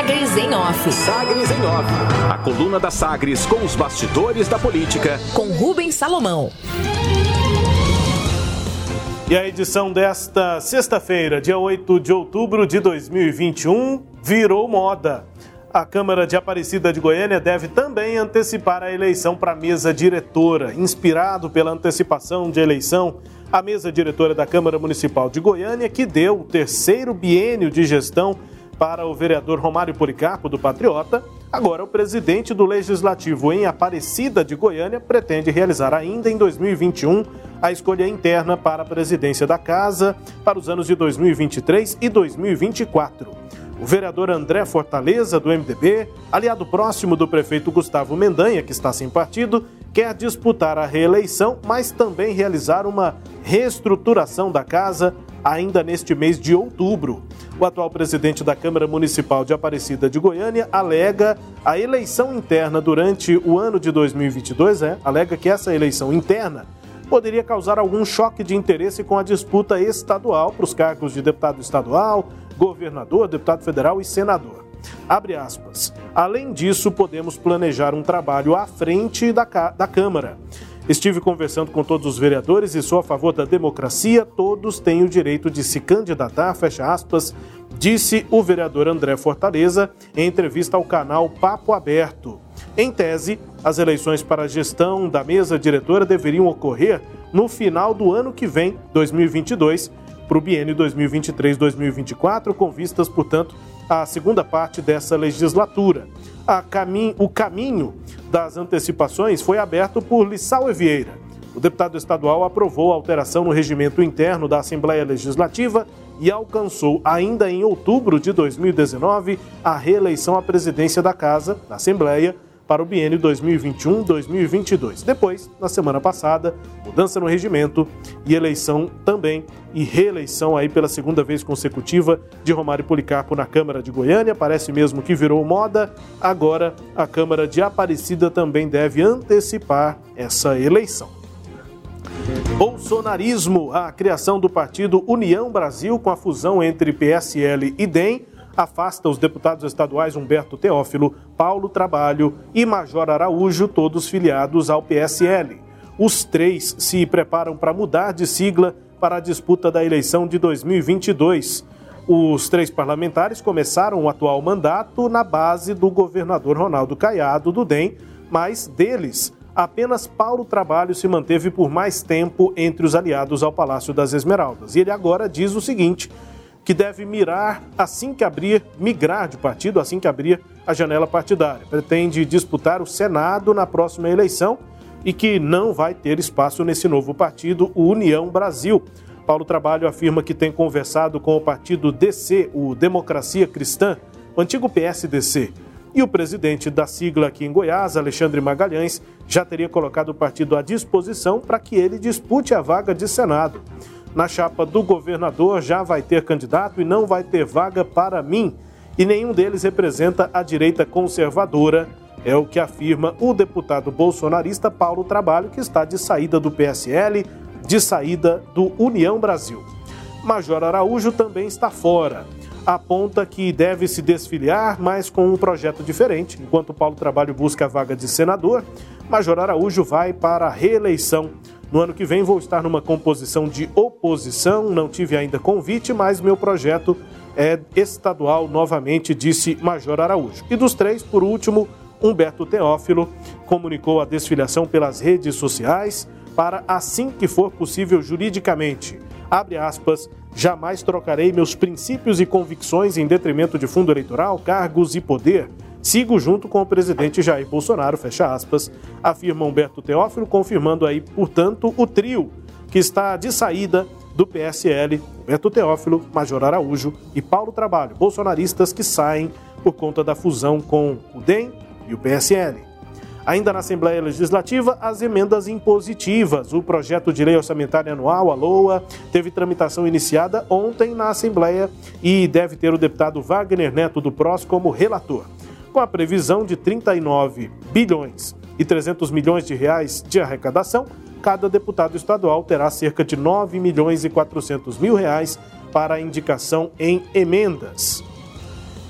Sagres em Off. Sagres em Off. A coluna da Sagres com os bastidores da política. Com Rubens Salomão. E a edição desta sexta-feira, dia 8 de outubro de 2021, virou moda. A Câmara de Aparecida de Goiânia deve também antecipar a eleição para a mesa diretora. Inspirado pela antecipação de eleição, a mesa diretora da Câmara Municipal de Goiânia, que deu o terceiro biênio de gestão para o vereador Romário Policarpo, do Patriota, agora o presidente do Legislativo em Aparecida de Goiânia pretende realizar ainda em 2021 a escolha interna para a presidência da Casa para os anos de 2023 e 2024. O vereador André Fortaleza, do MDB, aliado próximo do prefeito Gustavo Mendanha, que está sem partido, quer disputar a reeleição, mas também realizar uma reestruturação da casa ainda neste mês de outubro. O atual presidente da Câmara Municipal de Aparecida de Goiânia alega a eleição interna durante o ano de 2022, é, alega que essa eleição interna poderia causar algum choque de interesse com a disputa estadual para os cargos de deputado estadual, governador, deputado federal e senador. Abre aspas. Além disso, podemos planejar um trabalho à frente da, da Câmara Estive conversando com todos os vereadores e sou a favor da democracia. Todos têm o direito de se candidatar, fecha aspas, disse o vereador André Fortaleza em entrevista ao canal Papo Aberto. Em tese, as eleições para a gestão da mesa diretora deveriam ocorrer no final do ano que vem, 2022, para o biênio 2023-2024, com vistas, portanto, à segunda parte dessa legislatura. O caminho das antecipações foi aberto por Lissau Vieira. O deputado estadual aprovou a alteração no regimento interno da Assembleia Legislativa e alcançou, ainda em outubro de 2019, a reeleição à presidência da Casa, da Assembleia, para o biênio 2021-2022. Depois, na semana passada, mudança no regimento e eleição também e reeleição aí pela segunda vez consecutiva de Romário Policarpo na Câmara de Goiânia. Parece mesmo que virou moda. Agora a Câmara de Aparecida também deve antecipar essa eleição. Bolsonarismo, a criação do partido União Brasil com a fusão entre PSL e DEM afasta os deputados estaduais Humberto Teófilo, Paulo Trabalho e Major Araújo, todos filiados ao PSL. Os três se preparam para mudar de sigla para a disputa da eleição de 2022. Os três parlamentares começaram o atual mandato na base do governador Ronaldo Caiado, do DEM, mas deles, apenas Paulo Trabalho se manteve por mais tempo entre os aliados ao Palácio das Esmeraldas. E ele agora diz o seguinte: que deve mirar assim que abrir, migrar de partido assim que abrir a janela partidária. Pretende disputar o Senado na próxima eleição e que não vai ter espaço nesse novo partido, o União Brasil. Paulo Trabalho afirma que tem conversado com o partido DC, o Democracia Cristã, o antigo PSDC. E o presidente da sigla aqui em Goiás, Alexandre Magalhães, já teria colocado o partido à disposição para que ele dispute a vaga de Senado na chapa do governador já vai ter candidato e não vai ter vaga para mim. E nenhum deles representa a direita conservadora, é o que afirma o deputado bolsonarista Paulo Trabalho, que está de saída do PSL, de saída do União Brasil. Major Araújo também está fora. Aponta que deve se desfiliar, mas com um projeto diferente. Enquanto Paulo Trabalho busca a vaga de senador, Major Araújo vai para a reeleição no ano que vem vou estar numa composição de oposição, não tive ainda convite, mas meu projeto é estadual novamente, disse Major Araújo. E dos três, por último, Humberto Teófilo comunicou a desfiliação pelas redes sociais para assim que for possível juridicamente. Abre aspas, jamais trocarei meus princípios e convicções em detrimento de fundo eleitoral, cargos e poder Sigo junto com o presidente Jair Bolsonaro, fecha aspas, afirma Humberto Teófilo, confirmando aí, portanto, o trio que está de saída do PSL, Humberto Teófilo, Major Araújo e Paulo Trabalho, bolsonaristas que saem por conta da fusão com o DEM e o PSL. Ainda na Assembleia Legislativa, as emendas impositivas. O projeto de lei orçamentária anual, a LOA, teve tramitação iniciada ontem na Assembleia e deve ter o deputado Wagner Neto do PROS como relator com a previsão de 39 bilhões e 300 milhões de reais de arrecadação, cada deputado estadual terá cerca de 9 milhões e 400 mil reais para indicação em emendas.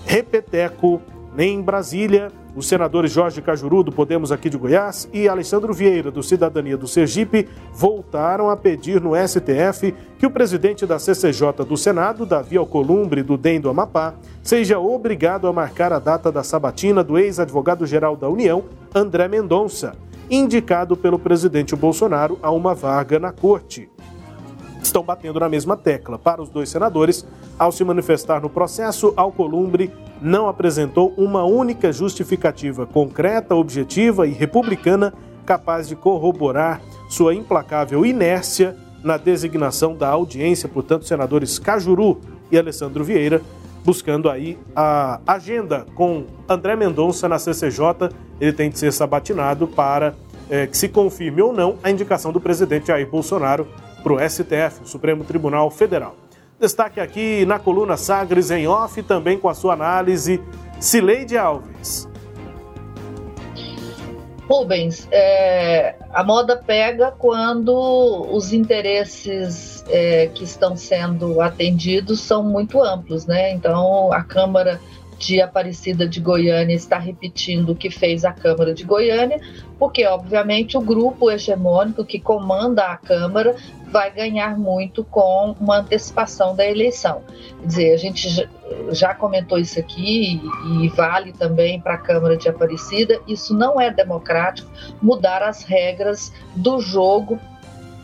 Repeteco, em Brasília. Os senadores Jorge Cajuru, do Podemos aqui de Goiás, e Alexandre Vieira, do Cidadania do Sergipe, voltaram a pedir no STF que o presidente da CCJ do Senado, Davi Alcolumbre, do DEM do Amapá, seja obrigado a marcar a data da sabatina do ex-advogado-geral da União, André Mendonça, indicado pelo presidente Bolsonaro a uma vaga na corte estão batendo na mesma tecla. Para os dois senadores, ao se manifestar no processo, Alcolumbre não apresentou uma única justificativa concreta, objetiva e republicana capaz de corroborar sua implacável inércia na designação da audiência, portanto, senadores Cajuru e Alessandro Vieira, buscando aí a agenda com André Mendonça na CCJ. Ele tem de ser sabatinado para é, que se confirme ou não a indicação do presidente Jair Bolsonaro para o STF, o Supremo Tribunal Federal. Destaque aqui na coluna Sagres em off, também com a sua análise, Cileide Alves. Rubens, é, a moda pega quando os interesses é, que estão sendo atendidos são muito amplos, né? Então, a Câmara de Aparecida de Goiânia está repetindo o que fez a Câmara de Goiânia, porque, obviamente, o grupo hegemônico que comanda a Câmara vai ganhar muito com uma antecipação da eleição. Quer dizer, a gente já comentou isso aqui e vale também para a Câmara de Aparecida, isso não é democrático mudar as regras do jogo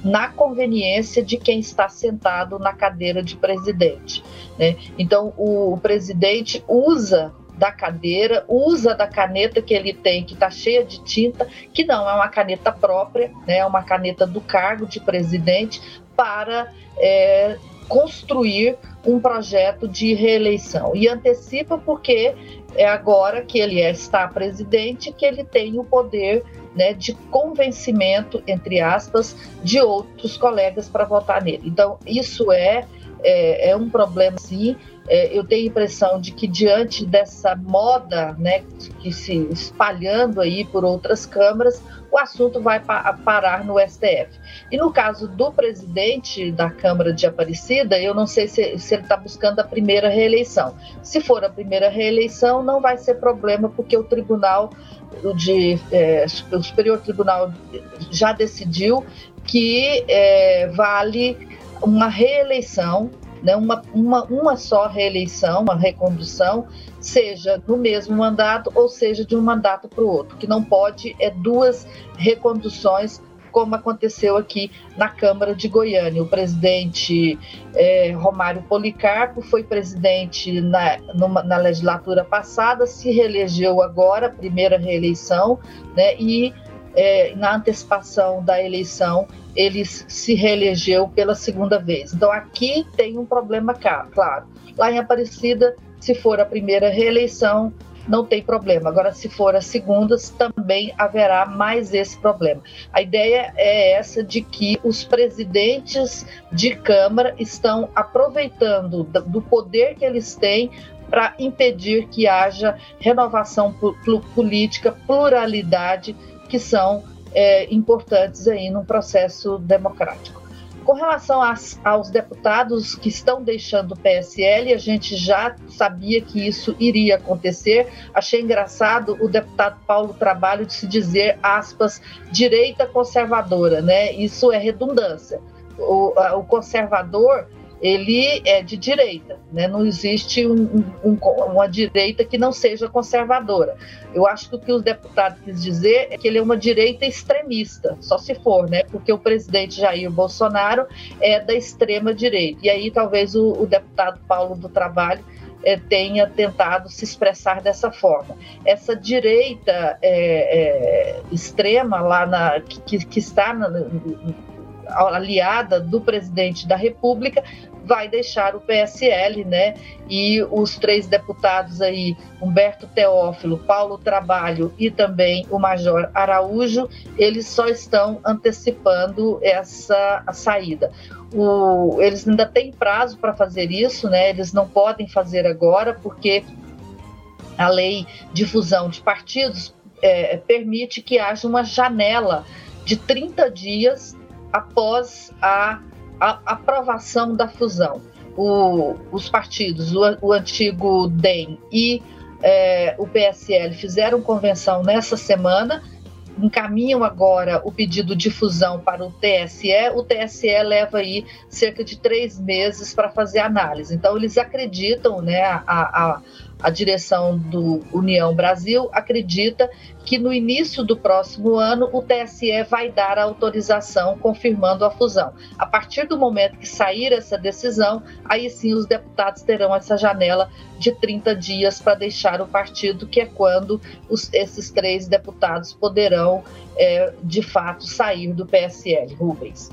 na conveniência de quem está sentado na cadeira de presidente. Né? Então, o, o presidente usa da cadeira, usa da caneta que ele tem, que está cheia de tinta, que não é uma caneta própria, né, é uma caneta do cargo de presidente, para é, construir um projeto de reeleição. E antecipa porque é agora que ele é, está presidente que ele tem o poder né, de convencimento, entre aspas, de outros colegas para votar nele. Então, isso é, é, é um problema, sim. É, eu tenho a impressão de que, diante dessa moda né, que se espalhando aí por outras câmaras, o assunto vai pa parar no STF. E no caso do presidente da Câmara de Aparecida, eu não sei se, se ele está buscando a primeira reeleição. Se for a primeira reeleição, não vai ser problema, porque o tribunal de, é, o Superior Tribunal já decidiu que é, vale uma reeleição, né, uma, uma, uma só reeleição, uma recondução, seja no mesmo mandato ou seja de um mandato para o outro, que não pode é duas reconduções como aconteceu aqui na Câmara de Goiânia. O presidente é, Romário Policarpo foi presidente na, numa, na legislatura passada, se reelegeu agora, primeira reeleição, né, e é, na antecipação da eleição ele se reelegeu pela segunda vez. Então aqui tem um problema claro. Lá em Aparecida, se for a primeira reeleição, não tem problema. Agora, se for as segundas, também haverá mais esse problema. A ideia é essa de que os presidentes de Câmara estão aproveitando do poder que eles têm para impedir que haja renovação política, pluralidade, que são é, importantes aí num processo democrático. Com relação às, aos deputados que estão deixando o PSL, a gente já sabia que isso iria acontecer. Achei engraçado o deputado Paulo Trabalho de se dizer, aspas, direita conservadora, né? Isso é redundância. O, o conservador ele é de direita, né? não existe um, um, uma direita que não seja conservadora. Eu acho que o que os deputados quis dizer é que ele é uma direita extremista, só se for, né? porque o presidente Jair Bolsonaro é da extrema direita. E aí talvez o, o deputado Paulo do Trabalho é, tenha tentado se expressar dessa forma. Essa direita é, é, extrema lá na, que, que está na, aliada do presidente da República, vai deixar o PSL, né? E os três deputados aí, Humberto Teófilo, Paulo Trabalho e também o Major Araújo, eles só estão antecipando essa saída. O, eles ainda têm prazo para fazer isso, né? Eles não podem fazer agora, porque a lei de fusão de partidos é, permite que haja uma janela de 30 dias após a, a aprovação da fusão. o, os partidos, o, o antigo DEM e é, o PSL fizeram convenção nessa semana, encaminham agora o pedido de fusão para o TSE, o TSE leva aí cerca de três meses para fazer análise. Então, eles acreditam, né, a, a, a direção do União Brasil acredita que no início do próximo ano o TSE vai dar a autorização confirmando a fusão. A partir do momento que sair essa decisão, aí sim os deputados terão essa janela de 30 dias para deixar o partido, que é quando os, esses três deputados poderão, é, de fato, sair do PSL. Rubens.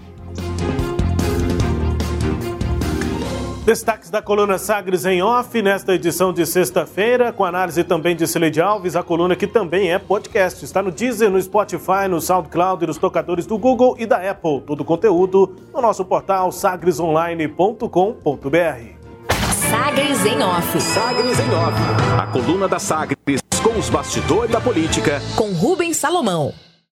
Destaques da coluna Sagres em Off, nesta edição de sexta-feira, com análise também de Celeide Alves, a coluna que também é podcast. Está no Deezer, no Spotify, no SoundCloud e nos tocadores do Google e da Apple. Todo o conteúdo no nosso portal sagresonline.com.br. Sagres em Off. Sagres em Off. A coluna da Sagres com os bastidores da política. Com Rubens Salomão.